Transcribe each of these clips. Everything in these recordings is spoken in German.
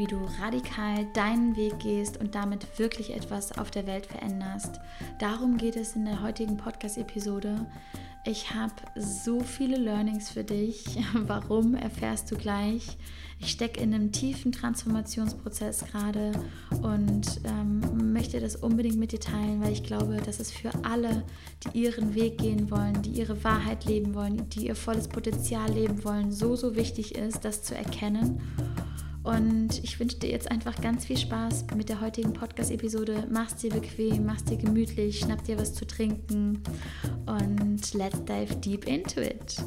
wie du radikal deinen Weg gehst und damit wirklich etwas auf der Welt veränderst. Darum geht es in der heutigen Podcast-Episode. Ich habe so viele Learnings für dich. Warum erfährst du gleich? Ich stecke in einem tiefen Transformationsprozess gerade und ähm, möchte das unbedingt mit dir teilen, weil ich glaube, dass es für alle, die ihren Weg gehen wollen, die ihre Wahrheit leben wollen, die ihr volles Potenzial leben wollen, so, so wichtig ist, das zu erkennen. Und ich wünsche dir jetzt einfach ganz viel Spaß mit der heutigen Podcast-Episode. Mach's dir bequem, mach's dir gemütlich, schnapp dir was zu trinken und let's dive deep into it.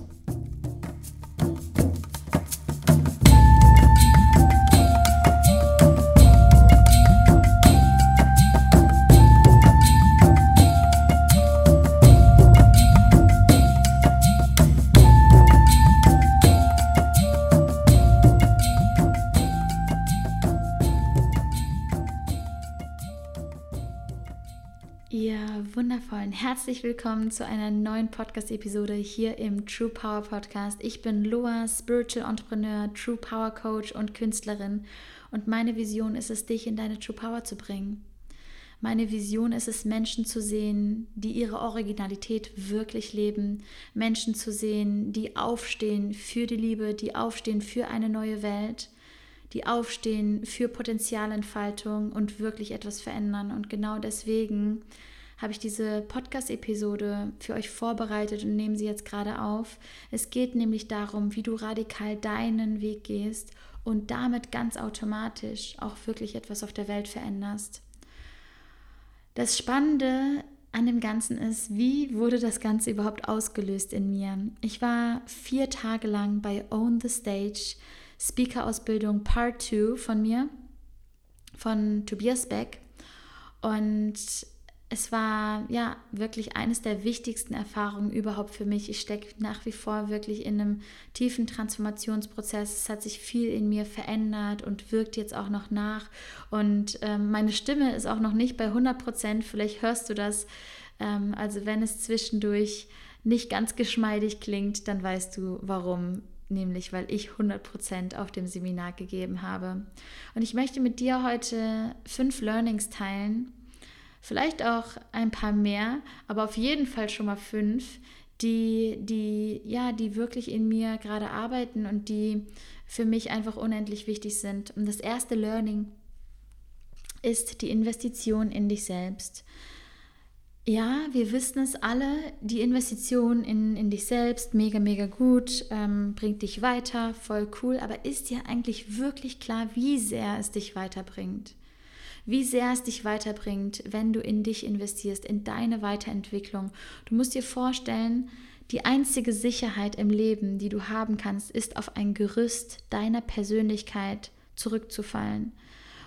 Herzlich willkommen zu einer neuen Podcast-Episode hier im True Power Podcast. Ich bin Loa, Spiritual Entrepreneur, True Power Coach und Künstlerin und meine Vision ist es, dich in deine True Power zu bringen. Meine Vision ist es, Menschen zu sehen, die ihre Originalität wirklich leben, Menschen zu sehen, die aufstehen für die Liebe, die aufstehen für eine neue Welt, die aufstehen für Potenzialentfaltung und wirklich etwas verändern. Und genau deswegen habe ich diese Podcast-Episode für euch vorbereitet und nehme sie jetzt gerade auf. Es geht nämlich darum, wie du radikal deinen Weg gehst und damit ganz automatisch auch wirklich etwas auf der Welt veränderst. Das Spannende an dem Ganzen ist, wie wurde das Ganze überhaupt ausgelöst in mir? Ich war vier Tage lang bei Own the Stage, Speaker-Ausbildung Part 2 von mir, von Tobias Beck. Und es war ja wirklich eines der wichtigsten Erfahrungen überhaupt für mich. Ich stecke nach wie vor wirklich in einem tiefen Transformationsprozess. Es hat sich viel in mir verändert und wirkt jetzt auch noch nach. Und ähm, meine Stimme ist auch noch nicht bei 100 Prozent. Vielleicht hörst du das. Ähm, also wenn es zwischendurch nicht ganz geschmeidig klingt, dann weißt du warum nämlich weil ich 100% auf dem Seminar gegeben habe. Und ich möchte mit dir heute fünf Learnings teilen, vielleicht auch ein paar mehr, aber auf jeden Fall schon mal fünf, die, die, ja, die wirklich in mir gerade arbeiten und die für mich einfach unendlich wichtig sind. Und das erste Learning ist die Investition in dich selbst. Ja, wir wissen es alle, die Investition in, in dich selbst, mega, mega gut, ähm, bringt dich weiter, voll cool, aber ist dir eigentlich wirklich klar, wie sehr es dich weiterbringt? Wie sehr es dich weiterbringt, wenn du in dich investierst, in deine Weiterentwicklung. Du musst dir vorstellen, die einzige Sicherheit im Leben, die du haben kannst, ist auf ein Gerüst deiner Persönlichkeit zurückzufallen.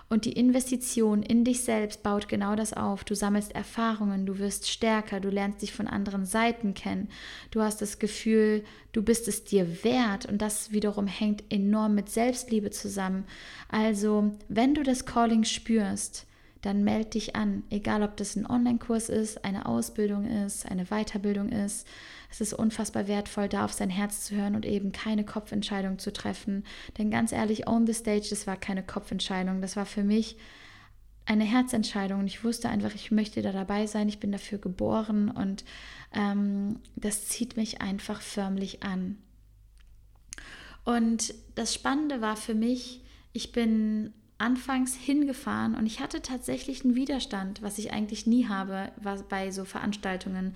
Und die Investition in dich selbst baut genau das auf. Du sammelst Erfahrungen, du wirst stärker, du lernst dich von anderen Seiten kennen. Du hast das Gefühl, du bist es dir wert und das wiederum hängt enorm mit Selbstliebe zusammen. Also, wenn du das Calling spürst, dann melde dich an, egal ob das ein Online-Kurs ist, eine Ausbildung ist, eine Weiterbildung ist es ist unfassbar wertvoll, da auf sein Herz zu hören und eben keine Kopfentscheidung zu treffen. Denn ganz ehrlich, Own the Stage, das war keine Kopfentscheidung. Das war für mich eine Herzentscheidung. Und ich wusste einfach, ich möchte da dabei sein. Ich bin dafür geboren und ähm, das zieht mich einfach förmlich an. Und das Spannende war für mich, ich bin anfangs hingefahren und ich hatte tatsächlich einen Widerstand, was ich eigentlich nie habe bei so Veranstaltungen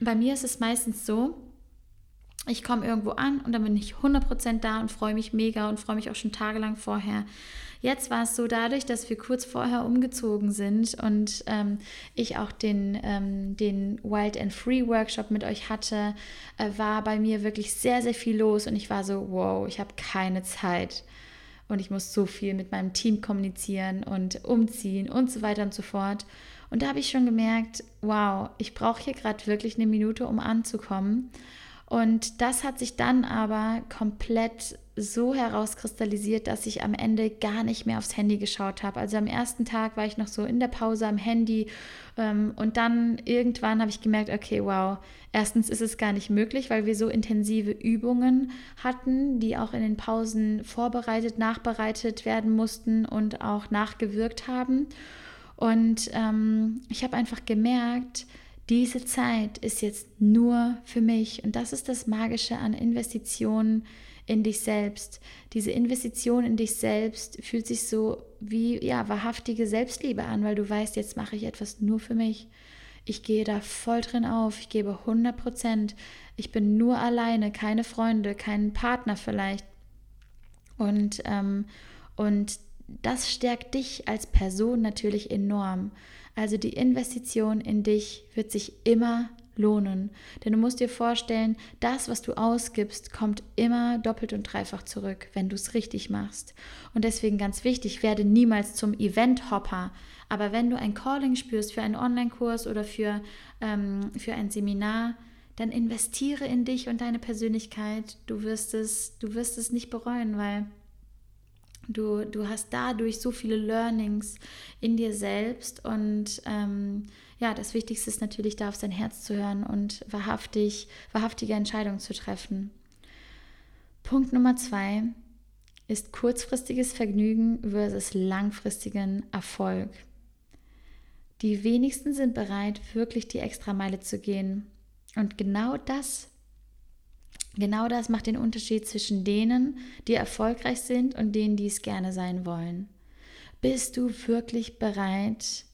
bei mir ist es meistens so, ich komme irgendwo an und dann bin ich 100% da und freue mich mega und freue mich auch schon tagelang vorher. Jetzt war es so, dadurch, dass wir kurz vorher umgezogen sind und ähm, ich auch den, ähm, den Wild and Free Workshop mit euch hatte, äh, war bei mir wirklich sehr, sehr viel los und ich war so, wow, ich habe keine Zeit und ich muss so viel mit meinem Team kommunizieren und umziehen und so weiter und so fort. Und da habe ich schon gemerkt, wow, ich brauche hier gerade wirklich eine Minute, um anzukommen. Und das hat sich dann aber komplett so herauskristallisiert, dass ich am Ende gar nicht mehr aufs Handy geschaut habe. Also am ersten Tag war ich noch so in der Pause am Handy ähm, und dann irgendwann habe ich gemerkt, okay, wow, erstens ist es gar nicht möglich, weil wir so intensive Übungen hatten, die auch in den Pausen vorbereitet, nachbereitet werden mussten und auch nachgewirkt haben. Und ähm, ich habe einfach gemerkt, diese Zeit ist jetzt nur für mich. Und das ist das Magische an Investitionen in dich selbst. Diese Investition in dich selbst fühlt sich so wie ja, wahrhaftige Selbstliebe an, weil du weißt, jetzt mache ich etwas nur für mich. Ich gehe da voll drin auf, ich gebe 100 Prozent. Ich bin nur alleine, keine Freunde, keinen Partner vielleicht. Und, ähm, und das stärkt dich als Person natürlich enorm. Also die Investition in dich wird sich immer lohnen. Denn du musst dir vorstellen, das, was du ausgibst, kommt immer doppelt und dreifach zurück, wenn du es richtig machst. Und deswegen ganz wichtig, werde niemals zum Event-Hopper. Aber wenn du ein Calling spürst für einen Online-Kurs oder für, ähm, für ein Seminar, dann investiere in dich und deine Persönlichkeit. Du wirst es, du wirst es nicht bereuen, weil du, du hast dadurch so viele Learnings in dir selbst und ähm, ja, das Wichtigste ist natürlich, da auf sein Herz zu hören und wahrhaftig, wahrhaftige Entscheidungen zu treffen. Punkt Nummer zwei ist kurzfristiges Vergnügen versus langfristigen Erfolg. Die wenigsten sind bereit, wirklich die Extrameile zu gehen. Und genau das, genau das macht den Unterschied zwischen denen, die erfolgreich sind und denen, die es gerne sein wollen. Bist du wirklich bereit,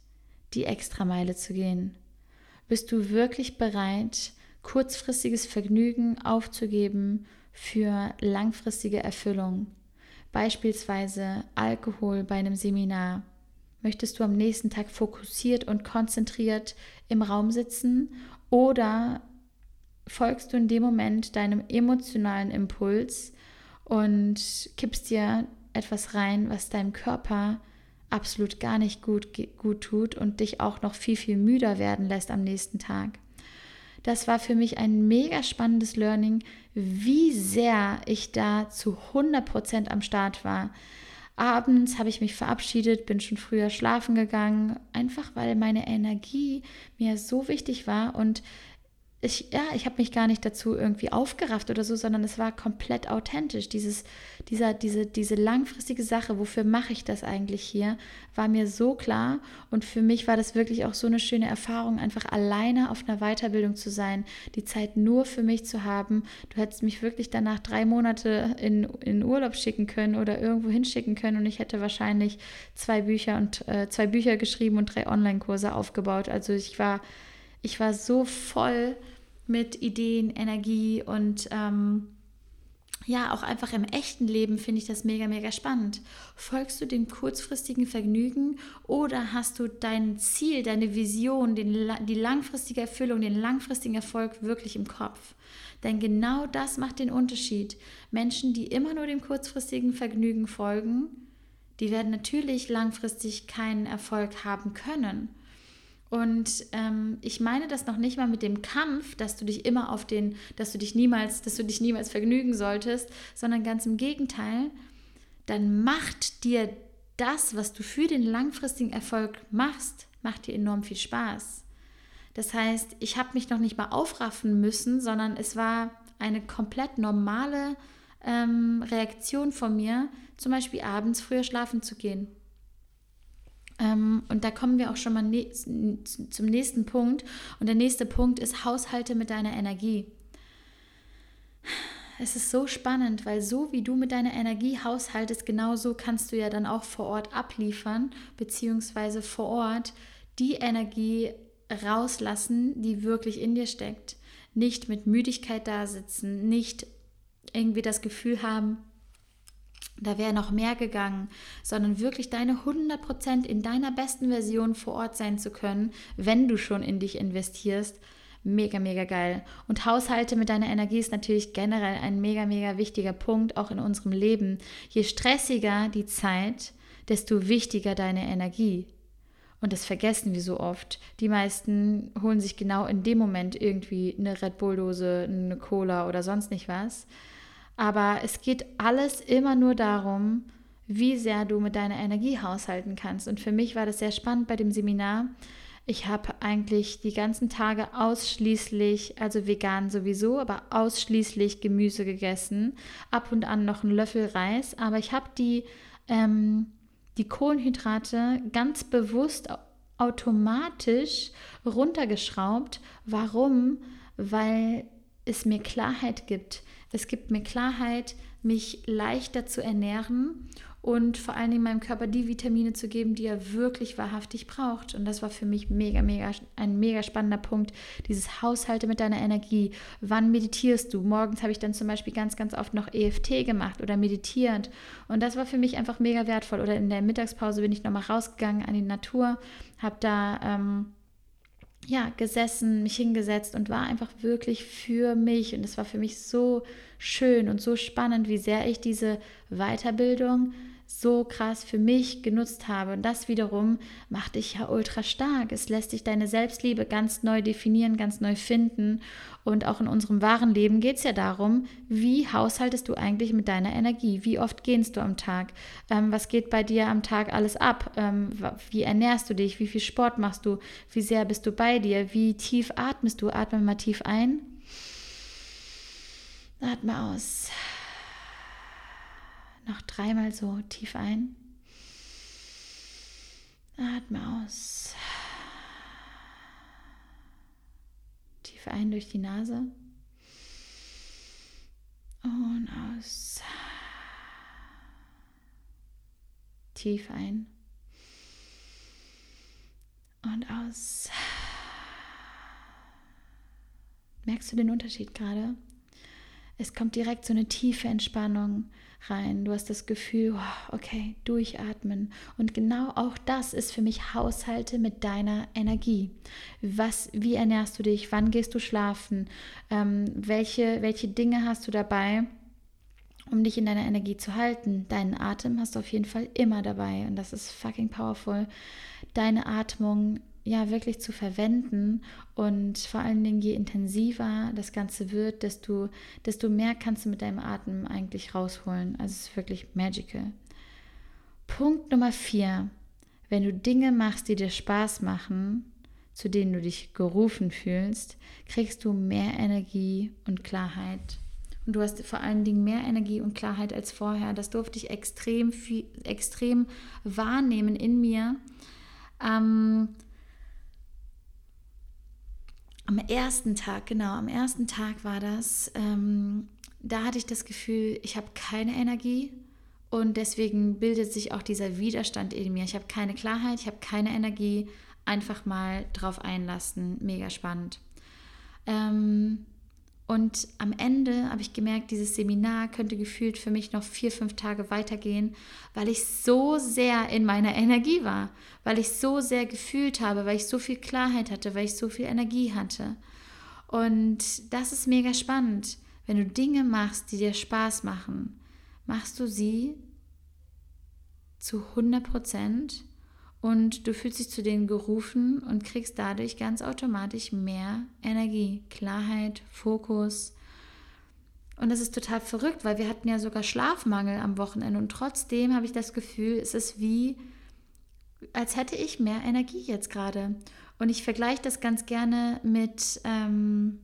die Extrameile zu gehen? Bist du wirklich bereit, kurzfristiges Vergnügen aufzugeben für langfristige Erfüllung? Beispielsweise Alkohol bei einem Seminar. Möchtest du am nächsten Tag fokussiert und konzentriert im Raum sitzen oder folgst du in dem Moment deinem emotionalen Impuls und kippst dir etwas rein, was deinem Körper absolut gar nicht gut, gut tut und dich auch noch viel, viel müder werden lässt am nächsten Tag. Das war für mich ein mega spannendes Learning, wie sehr ich da zu 100% am Start war. Abends habe ich mich verabschiedet, bin schon früher schlafen gegangen, einfach weil meine Energie mir so wichtig war und ich, ja, ich habe mich gar nicht dazu irgendwie aufgerafft oder so, sondern es war komplett authentisch. Dieses, dieser, diese, diese langfristige Sache, wofür mache ich das eigentlich hier, war mir so klar. Und für mich war das wirklich auch so eine schöne Erfahrung, einfach alleine auf einer Weiterbildung zu sein, die Zeit nur für mich zu haben. Du hättest mich wirklich danach drei Monate in, in Urlaub schicken können oder irgendwo hinschicken können und ich hätte wahrscheinlich zwei Bücher und äh, zwei Bücher geschrieben und drei Online-Kurse aufgebaut. Also ich war ich war so voll mit Ideen, Energie und ähm, ja, auch einfach im echten Leben finde ich das mega, mega spannend. Folgst du dem kurzfristigen Vergnügen oder hast du dein Ziel, deine Vision, den, die langfristige Erfüllung, den langfristigen Erfolg wirklich im Kopf? Denn genau das macht den Unterschied. Menschen, die immer nur dem kurzfristigen Vergnügen folgen, die werden natürlich langfristig keinen Erfolg haben können. Und ähm, ich meine das noch nicht mal mit dem Kampf, dass du dich immer auf den, dass du dich niemals, dass du dich niemals vergnügen solltest, sondern ganz im Gegenteil, dann macht dir das, was du für den langfristigen Erfolg machst, macht dir enorm viel Spaß. Das heißt, ich habe mich noch nicht mal aufraffen müssen, sondern es war eine komplett normale ähm, Reaktion von mir, zum Beispiel abends früher schlafen zu gehen. Ähm, und da kommen wir auch schon mal ne zum nächsten Punkt. Und der nächste Punkt ist Haushalte mit deiner Energie. Es ist so spannend, weil so wie du mit deiner Energie haushaltest, genauso kannst du ja dann auch vor Ort abliefern, beziehungsweise vor Ort die Energie rauslassen, die wirklich in dir steckt. Nicht mit Müdigkeit da sitzen, nicht irgendwie das Gefühl haben, da wäre noch mehr gegangen, sondern wirklich deine 100% in deiner besten Version vor Ort sein zu können, wenn du schon in dich investierst. Mega, mega geil. Und Haushalte mit deiner Energie ist natürlich generell ein mega, mega wichtiger Punkt auch in unserem Leben. Je stressiger die Zeit, desto wichtiger deine Energie. Und das vergessen wir so oft. Die meisten holen sich genau in dem Moment irgendwie eine Red Bull-Dose, eine Cola oder sonst nicht was. Aber es geht alles immer nur darum, wie sehr du mit deiner Energie haushalten kannst. Und für mich war das sehr spannend bei dem Seminar. Ich habe eigentlich die ganzen Tage ausschließlich, also vegan sowieso, aber ausschließlich Gemüse gegessen. Ab und an noch einen Löffel Reis. Aber ich habe die ähm, die Kohlenhydrate ganz bewusst automatisch runtergeschraubt. Warum? Weil es mir Klarheit gibt. Es gibt mir Klarheit, mich leichter zu ernähren und vor allen Dingen meinem Körper die Vitamine zu geben, die er wirklich wahrhaftig braucht. Und das war für mich mega, mega, ein mega spannender Punkt. Dieses Haushalte mit deiner Energie. Wann meditierst du? Morgens habe ich dann zum Beispiel ganz, ganz oft noch EFT gemacht oder meditierend. Und das war für mich einfach mega wertvoll. Oder in der Mittagspause bin ich nochmal rausgegangen an die Natur, habe da. Ähm, ja, gesessen, mich hingesetzt und war einfach wirklich für mich. Und es war für mich so schön und so spannend, wie sehr ich diese Weiterbildung so krass für mich genutzt habe. Und das wiederum macht dich ja ultra stark. Es lässt dich deine Selbstliebe ganz neu definieren, ganz neu finden. Und auch in unserem wahren Leben geht es ja darum, wie haushaltest du eigentlich mit deiner Energie? Wie oft gehst du am Tag? Ähm, was geht bei dir am Tag alles ab? Ähm, wie ernährst du dich? Wie viel Sport machst du? Wie sehr bist du bei dir? Wie tief atmest du? Atme mal tief ein. Atme aus. Noch dreimal so tief ein. Atme aus. Tief ein durch die Nase. Und aus. Tief ein. Und aus. Merkst du den Unterschied gerade? Es kommt direkt so eine tiefe Entspannung rein. Du hast das Gefühl, okay, durchatmen. Und genau auch das ist für mich Haushalte mit deiner Energie. Was, wie ernährst du dich? Wann gehst du schlafen? Ähm, welche, welche Dinge hast du dabei? um dich in deiner Energie zu halten. Deinen Atem hast du auf jeden Fall immer dabei und das ist fucking powerful. Deine Atmung ja wirklich zu verwenden und vor allen Dingen je intensiver das Ganze wird, desto, desto mehr kannst du mit deinem Atem eigentlich rausholen. Also es ist wirklich magical. Punkt Nummer vier. Wenn du Dinge machst, die dir Spaß machen, zu denen du dich gerufen fühlst, kriegst du mehr Energie und Klarheit. Und du hast vor allen Dingen mehr Energie und Klarheit als vorher. Das durfte ich extrem, viel, extrem wahrnehmen in mir. Ähm, am ersten Tag, genau, am ersten Tag war das, ähm, da hatte ich das Gefühl, ich habe keine Energie und deswegen bildet sich auch dieser Widerstand in mir. Ich habe keine Klarheit, ich habe keine Energie, einfach mal drauf einlassen, mega spannend. Ähm, und am Ende habe ich gemerkt, dieses Seminar könnte gefühlt für mich noch vier, fünf Tage weitergehen, weil ich so sehr in meiner Energie war, weil ich so sehr gefühlt habe, weil ich so viel Klarheit hatte, weil ich so viel Energie hatte. Und das ist mega spannend. Wenn du Dinge machst, die dir Spaß machen, machst du sie zu 100 Prozent und du fühlst dich zu denen gerufen und kriegst dadurch ganz automatisch mehr Energie, Klarheit, Fokus. Und das ist total verrückt, weil wir hatten ja sogar Schlafmangel am Wochenende und trotzdem habe ich das Gefühl, es ist wie, als hätte ich mehr Energie jetzt gerade. Und ich vergleiche das ganz gerne mit, ähm,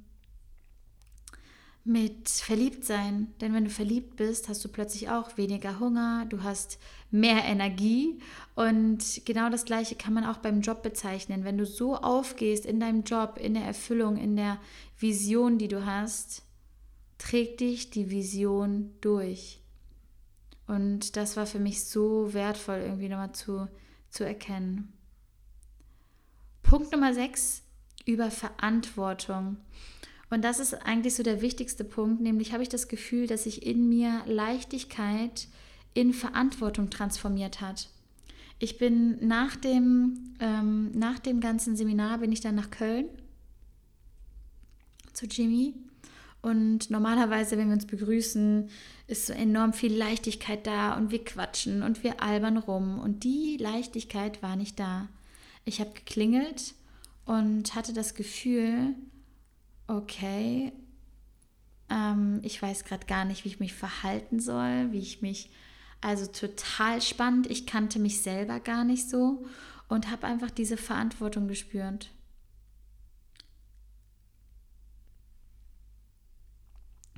mit Verliebtsein. Denn wenn du verliebt bist, hast du plötzlich auch weniger Hunger, du hast mehr Energie. Und genau das Gleiche kann man auch beim Job bezeichnen. Wenn du so aufgehst in deinem Job, in der Erfüllung, in der Vision, die du hast, trägt dich die Vision durch. Und das war für mich so wertvoll, irgendwie nochmal zu, zu erkennen. Punkt Nummer 6 über Verantwortung. Und das ist eigentlich so der wichtigste Punkt, nämlich habe ich das Gefühl, dass sich in mir Leichtigkeit in Verantwortung transformiert hat. Ich bin nach dem, ähm, nach dem ganzen Seminar bin ich dann nach Köln zu Jimmy. Und normalerweise, wenn wir uns begrüßen, ist so enorm viel Leichtigkeit da und wir quatschen und wir albern rum. Und die Leichtigkeit war nicht da. Ich habe geklingelt und hatte das Gefühl, okay, ähm, ich weiß gerade gar nicht, wie ich mich verhalten soll, wie ich mich, also total spannend. Ich kannte mich selber gar nicht so und habe einfach diese Verantwortung gespürt.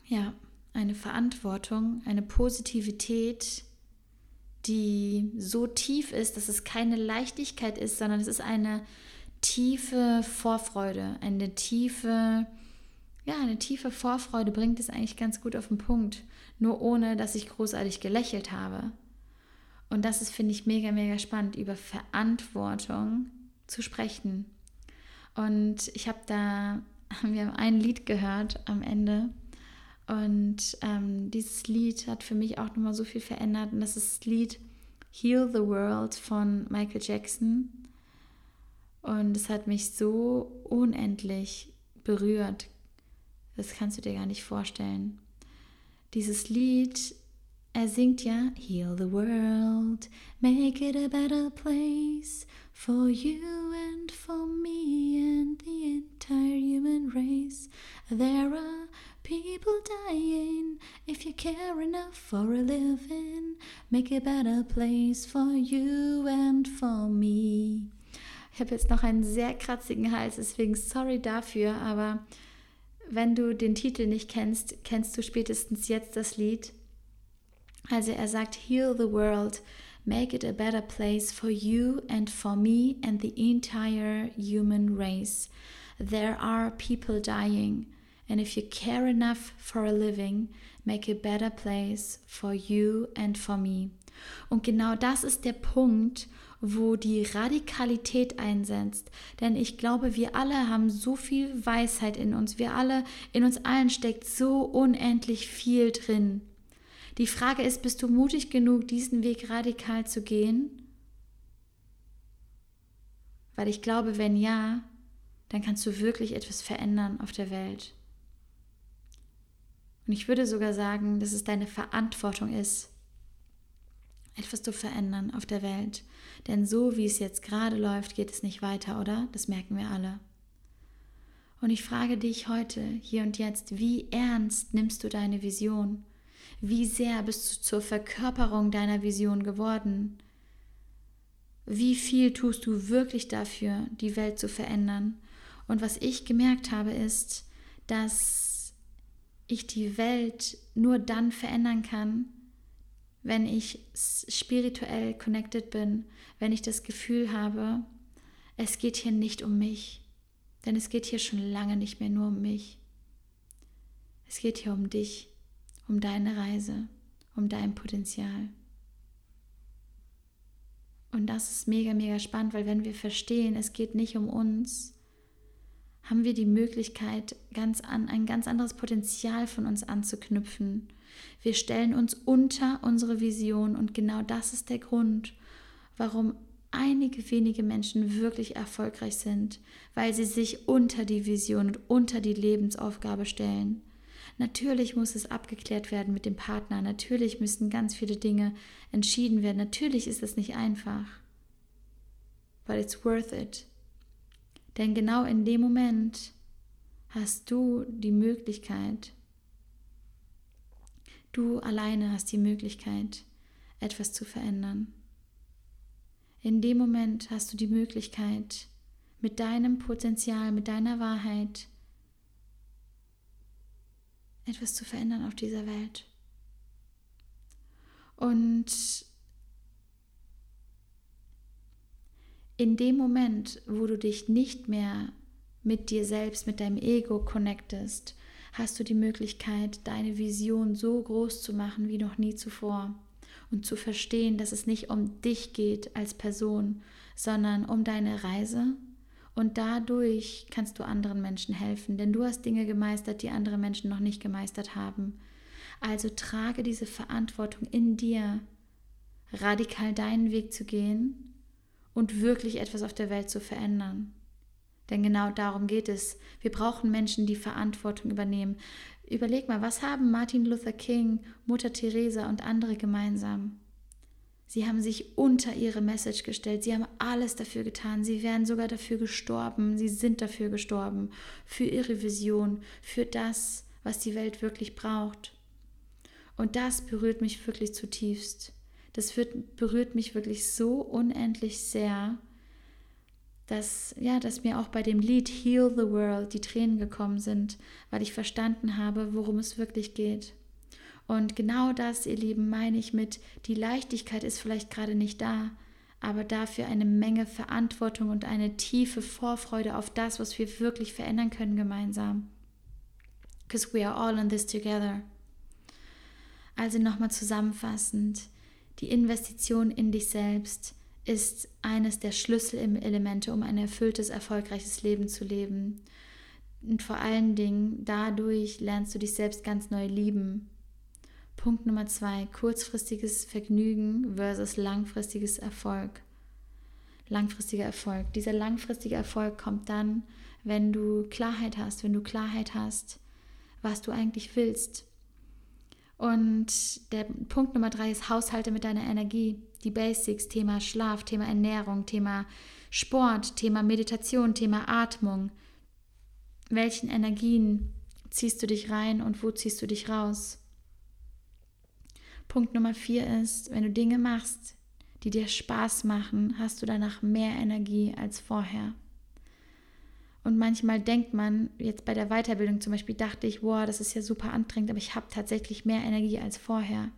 Ja, eine Verantwortung, eine Positivität, die so tief ist, dass es keine Leichtigkeit ist, sondern es ist eine tiefe Vorfreude, eine tiefe, ja, eine tiefe Vorfreude bringt es eigentlich ganz gut auf den Punkt, nur ohne, dass ich großartig gelächelt habe. Und das ist, finde ich, mega, mega spannend, über Verantwortung zu sprechen. Und ich habe da, wir haben ein Lied gehört am Ende. Und ähm, dieses Lied hat für mich auch nochmal so viel verändert. Und das ist das Lied Heal the World von Michael Jackson. Und es hat mich so unendlich berührt. Das kannst du dir gar nicht vorstellen. Dieses Lied, er singt ja Heal the world, make it a better place for you and for me and the entire human race. There are people dying if you care enough for a living. Make a better place for you and for me. Ich habe jetzt noch einen sehr kratzigen Hals, deswegen sorry dafür, aber wenn du den Titel nicht kennst, kennst du spätestens jetzt das Lied. Also er sagt, Heal the world, make it a better place for you and for me and the entire human race. There are people dying, and if you care enough for a living, make a better place for you and for me. Und genau das ist der Punkt, wo die Radikalität einsetzt. Denn ich glaube, wir alle haben so viel Weisheit in uns. Wir alle, in uns allen steckt so unendlich viel drin. Die Frage ist, bist du mutig genug, diesen Weg radikal zu gehen? Weil ich glaube, wenn ja, dann kannst du wirklich etwas verändern auf der Welt. Und ich würde sogar sagen, dass es deine Verantwortung ist, etwas zu verändern auf der Welt. Denn so wie es jetzt gerade läuft, geht es nicht weiter, oder? Das merken wir alle. Und ich frage dich heute, hier und jetzt, wie ernst nimmst du deine Vision? Wie sehr bist du zur Verkörperung deiner Vision geworden? Wie viel tust du wirklich dafür, die Welt zu verändern? Und was ich gemerkt habe, ist, dass ich die Welt nur dann verändern kann, wenn ich spirituell connected bin, wenn ich das Gefühl habe, es geht hier nicht um mich, denn es geht hier schon lange nicht mehr nur um mich. Es geht hier um dich, um deine Reise, um dein Potenzial. Und das ist mega, mega spannend, weil wenn wir verstehen, es geht nicht um uns, haben wir die Möglichkeit, ganz an, ein ganz anderes Potenzial von uns anzuknüpfen wir stellen uns unter unsere Vision und genau das ist der Grund, warum einige wenige Menschen wirklich erfolgreich sind, weil sie sich unter die Vision und unter die Lebensaufgabe stellen. Natürlich muss es abgeklärt werden mit dem Partner, natürlich müssen ganz viele Dinge entschieden werden, natürlich ist es nicht einfach. But it's worth it. Denn genau in dem Moment hast du die Möglichkeit, Du alleine hast die Möglichkeit, etwas zu verändern. In dem Moment hast du die Möglichkeit, mit deinem Potenzial, mit deiner Wahrheit etwas zu verändern auf dieser Welt. Und in dem Moment, wo du dich nicht mehr mit dir selbst, mit deinem Ego connectest, hast du die Möglichkeit, deine Vision so groß zu machen wie noch nie zuvor und zu verstehen, dass es nicht um dich geht als Person, sondern um deine Reise. Und dadurch kannst du anderen Menschen helfen, denn du hast Dinge gemeistert, die andere Menschen noch nicht gemeistert haben. Also trage diese Verantwortung in dir, radikal deinen Weg zu gehen und wirklich etwas auf der Welt zu verändern. Denn genau darum geht es. Wir brauchen Menschen, die Verantwortung übernehmen. Überleg mal, was haben Martin Luther King, Mutter Teresa und andere gemeinsam? Sie haben sich unter ihre Message gestellt. Sie haben alles dafür getan. Sie wären sogar dafür gestorben. Sie sind dafür gestorben. Für ihre Vision, für das, was die Welt wirklich braucht. Und das berührt mich wirklich zutiefst. Das wird, berührt mich wirklich so unendlich sehr, dass, ja, dass mir auch bei dem Lied Heal the World die Tränen gekommen sind, weil ich verstanden habe, worum es wirklich geht. Und genau das, ihr Lieben, meine ich mit, die Leichtigkeit ist vielleicht gerade nicht da, aber dafür eine Menge Verantwortung und eine tiefe Vorfreude auf das, was wir wirklich verändern können gemeinsam. Because we are all in this together. Also nochmal zusammenfassend, die Investition in dich selbst ist eines der Schlüsselelemente, um ein erfülltes, erfolgreiches Leben zu leben. Und vor allen Dingen dadurch lernst du dich selbst ganz neu lieben Punkt Nummer zwei, kurzfristiges Vergnügen versus langfristiges Erfolg. Langfristiger Erfolg. Dieser langfristige Erfolg kommt dann, wenn du Klarheit hast, wenn du Klarheit hast, was du eigentlich willst. Und der Punkt Nummer drei ist Haushalte mit deiner Energie. Die Basics, Thema Schlaf, Thema Ernährung, Thema Sport, Thema Meditation, Thema Atmung. Welchen Energien ziehst du dich rein und wo ziehst du dich raus? Punkt Nummer vier ist, wenn du Dinge machst, die dir Spaß machen, hast du danach mehr Energie als vorher. Und manchmal denkt man, jetzt bei der Weiterbildung zum Beispiel, dachte ich, wow, das ist ja super anstrengend, aber ich habe tatsächlich mehr Energie als vorher.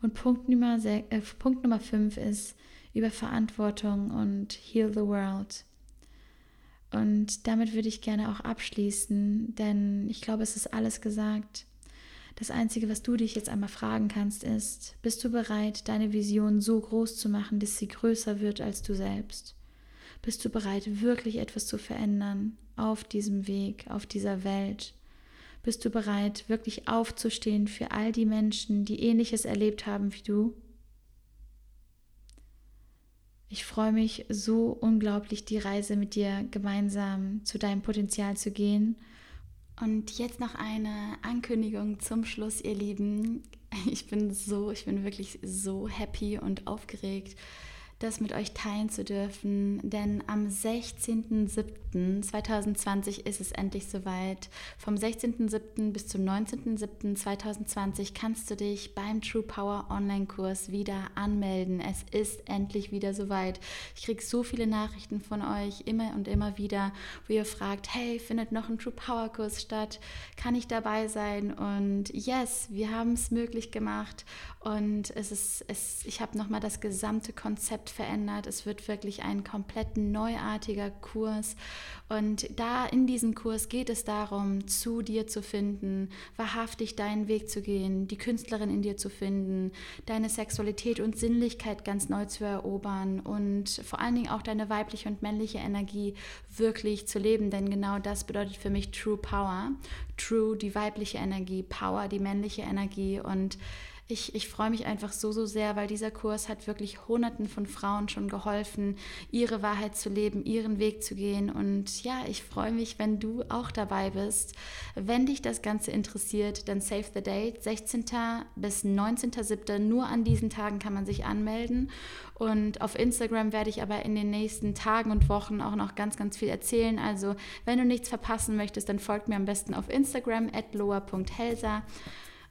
Und Punkt Nummer, äh, Punkt Nummer fünf ist über Verantwortung und Heal the World. Und damit würde ich gerne auch abschließen, denn ich glaube, es ist alles gesagt. Das Einzige, was du dich jetzt einmal fragen kannst, ist, bist du bereit, deine Vision so groß zu machen, dass sie größer wird als du selbst? Bist du bereit, wirklich etwas zu verändern auf diesem Weg, auf dieser Welt? Bist du bereit, wirklich aufzustehen für all die Menschen, die ähnliches erlebt haben wie du? Ich freue mich so unglaublich, die Reise mit dir gemeinsam zu deinem Potenzial zu gehen und jetzt noch eine Ankündigung zum Schluss, ihr Lieben. Ich bin so, ich bin wirklich so happy und aufgeregt das mit euch teilen zu dürfen, denn am 16.07.2020 ist es endlich soweit. Vom 16.07. bis zum 19.07.2020 kannst du dich beim True Power Online-Kurs wieder anmelden. Es ist endlich wieder soweit. Ich kriege so viele Nachrichten von euch immer und immer wieder, wo ihr fragt, hey, findet noch ein True Power Kurs statt? Kann ich dabei sein? Und yes, wir haben es möglich gemacht und es ist, es, ich habe nochmal das gesamte Konzept verändert. Es wird wirklich ein komplett neuartiger Kurs. Und da in diesem Kurs geht es darum, zu dir zu finden, wahrhaftig deinen Weg zu gehen, die Künstlerin in dir zu finden, deine Sexualität und Sinnlichkeit ganz neu zu erobern und vor allen Dingen auch deine weibliche und männliche Energie wirklich zu leben. Denn genau das bedeutet für mich True Power. True, die weibliche Energie, Power, die männliche Energie und ich, ich freue mich einfach so, so sehr, weil dieser Kurs hat wirklich Hunderten von Frauen schon geholfen, ihre Wahrheit zu leben, ihren Weg zu gehen. Und ja, ich freue mich, wenn du auch dabei bist. Wenn dich das Ganze interessiert, dann save the date. 16. bis 19.07. Nur an diesen Tagen kann man sich anmelden. Und auf Instagram werde ich aber in den nächsten Tagen und Wochen auch noch ganz, ganz viel erzählen. Also, wenn du nichts verpassen möchtest, dann folgt mir am besten auf Instagram at loa.helsa.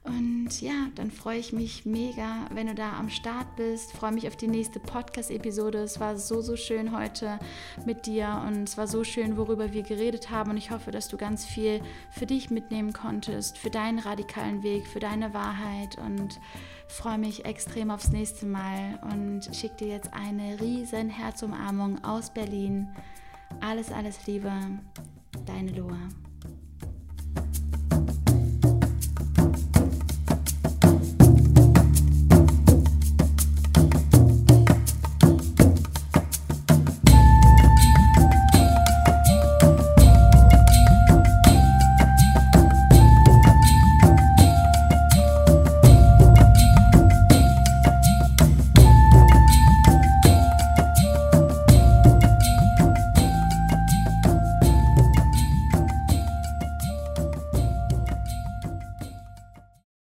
Und ja, dann freue ich mich mega, wenn du da am Start bist. Freue mich auf die nächste Podcast-Episode. Es war so, so schön heute mit dir und es war so schön, worüber wir geredet haben. Und ich hoffe, dass du ganz viel für dich mitnehmen konntest, für deinen radikalen Weg, für deine Wahrheit. Und freue mich extrem aufs nächste Mal und schicke dir jetzt eine riesen Herzumarmung aus Berlin. Alles, alles Liebe, deine Loa.